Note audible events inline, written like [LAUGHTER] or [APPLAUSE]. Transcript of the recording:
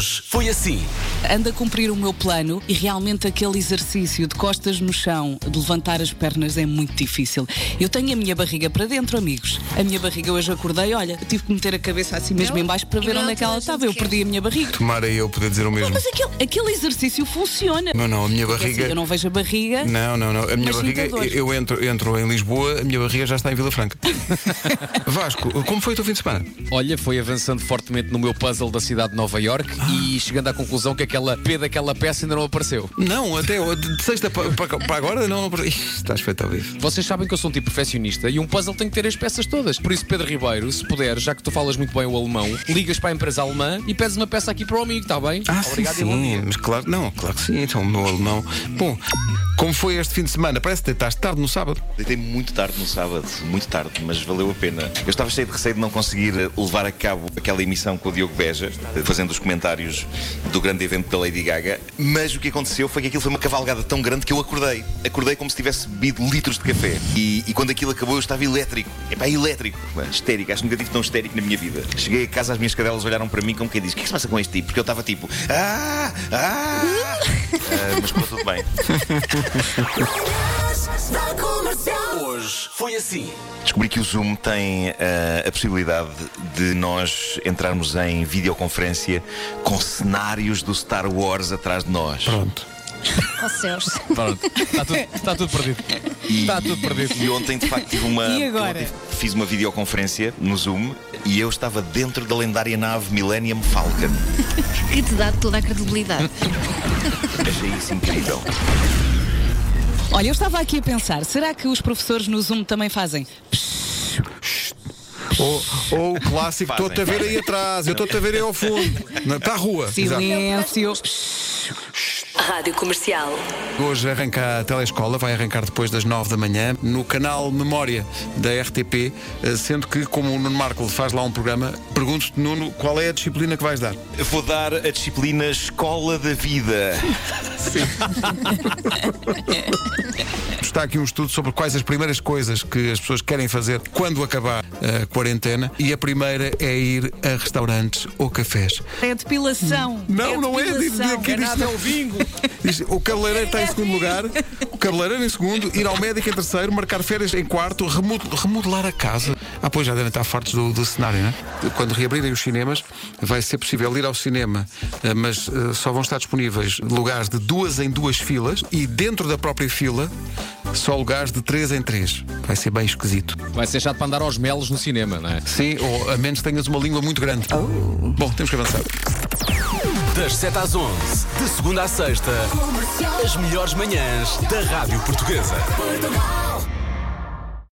Hoje foi assim. Ando a cumprir o meu plano e realmente aquele exercício de costas no chão, de levantar as pernas é muito difícil. Eu tenho a minha barriga para dentro, amigos. A minha barriga hoje acordei, olha, tive que meter a cabeça assim mesmo em baixo para ver não onde é que ela estava. Eu perdi a minha barriga. Tomara eu poder dizer o mesmo. Mas aquele, aquele exercício funciona. Não, não, a minha assim, barriga. eu não vejo a barriga. Não, não, não. A minha barriga, eu entro, entro em Lisboa, a minha barriga já está em Vila Franca. [LAUGHS] Vasco, como foi o teu fim de semana? Olha, foi avançando fortemente no meu puzzle da cidade de Nova York e chegando à conclusão que aquela P daquela peça ainda não apareceu. Não, até de sexta para, para- agora não. Ih, Estás feito ao vivo. Vocês sabem que eu sou um tipo perfeccionista e um puzzle tem que ter as peças todas. Por isso, Pedro Ribeiro, se puder, já que tu falas muito bem o alemão, ligas para a empresa alemã e pedes uma peça aqui para o amigo, está bem? Ah, Obrigado sim, sim, mas claro, não, claro que sim, então o meu alemão. Bom, como foi este fim de semana? Parece que deitaste tarde no sábado. Deitei muito tarde no sábado, muito tarde, mas valeu a pena. Eu estava cheio de receio de não conseguir eh, levar a cabo aquela emissão com o Diogo Beja, eh, fazendo os comentários do grande evento da Lady Gaga, mas o que aconteceu foi que aquilo foi uma cavalgada tão grande que eu acordei. Acordei como se tivesse bebido litros de café. E, e quando aquilo acabou eu estava elétrico. Elétrico. Pá, Histérico. Acho que nunca tive tão histérico na minha vida. Cheguei a casa, as minhas cadelas olharam para mim como quem diz: O que é que se passa com este tipo? Porque eu estava tipo: Ah! Ah! [LAUGHS] Ah, mas ficou tudo bem. Hoje foi assim. Descobri que o Zoom tem eh, a possibilidade de nós entrarmos em videoconferência com cenários do Star Wars atrás de nós. Pronto. Oh céus. Pronto, está tudo, está tudo perdido. Está tudo perdido. E ontem, de facto, tive uma. E agora? Fiz uma videoconferência no Zoom e eu estava dentro da lendária nave Millennium Falcon. Que te dá toda a credibilidade. Achei isso incrível. Olha, eu estava aqui a pensar, será que os professores no Zoom também fazem? Ou, ou o clássico, estou-te a ver aí atrás, eu estou-te a ver aí ao fundo. Para a rua. Silêncio. Rádio Comercial. Hoje arranca a telescola, vai arrancar depois das 9 da manhã, no canal Memória da RTP, eh, sendo que, como o Nuno Marco faz lá um programa, pergunto-te, Nuno, qual é a disciplina que vais dar? Eu Vou dar a disciplina Escola da Vida. [LAUGHS] [LAUGHS] Está aqui um estudo sobre quais as primeiras coisas que as pessoas querem fazer quando acabar a quarentena, e a primeira é ir a restaurantes ou cafés. É depilação. Não, não é. Diz- diz depilação. aqui, diz- Nada é o bingo. [LAUGHS] O cabeleireiro está em segundo lugar, o cabeleireiro em segundo, ir ao médico em terceiro, marcar férias em quarto, remod- remodelar a casa. Ah, pois já devem estar fartos do, do cenário, não é? Quando reabrirem os cinemas, vai ser possível ir ao cinema, eh, mas eh, só vão estar disponíveis lugares de duas em duas filas e dentro da própria fila, só lugares de três em três. Vai ser bem esquisito. Vai ser chato para andar aos melos no cinema, não é? Sim, ou a menos que tenhas uma língua muito grande. Bom, temos que avançar. Das 7 às 11, de segunda à sexta, as melhores manhãs da Rádio Portuguesa.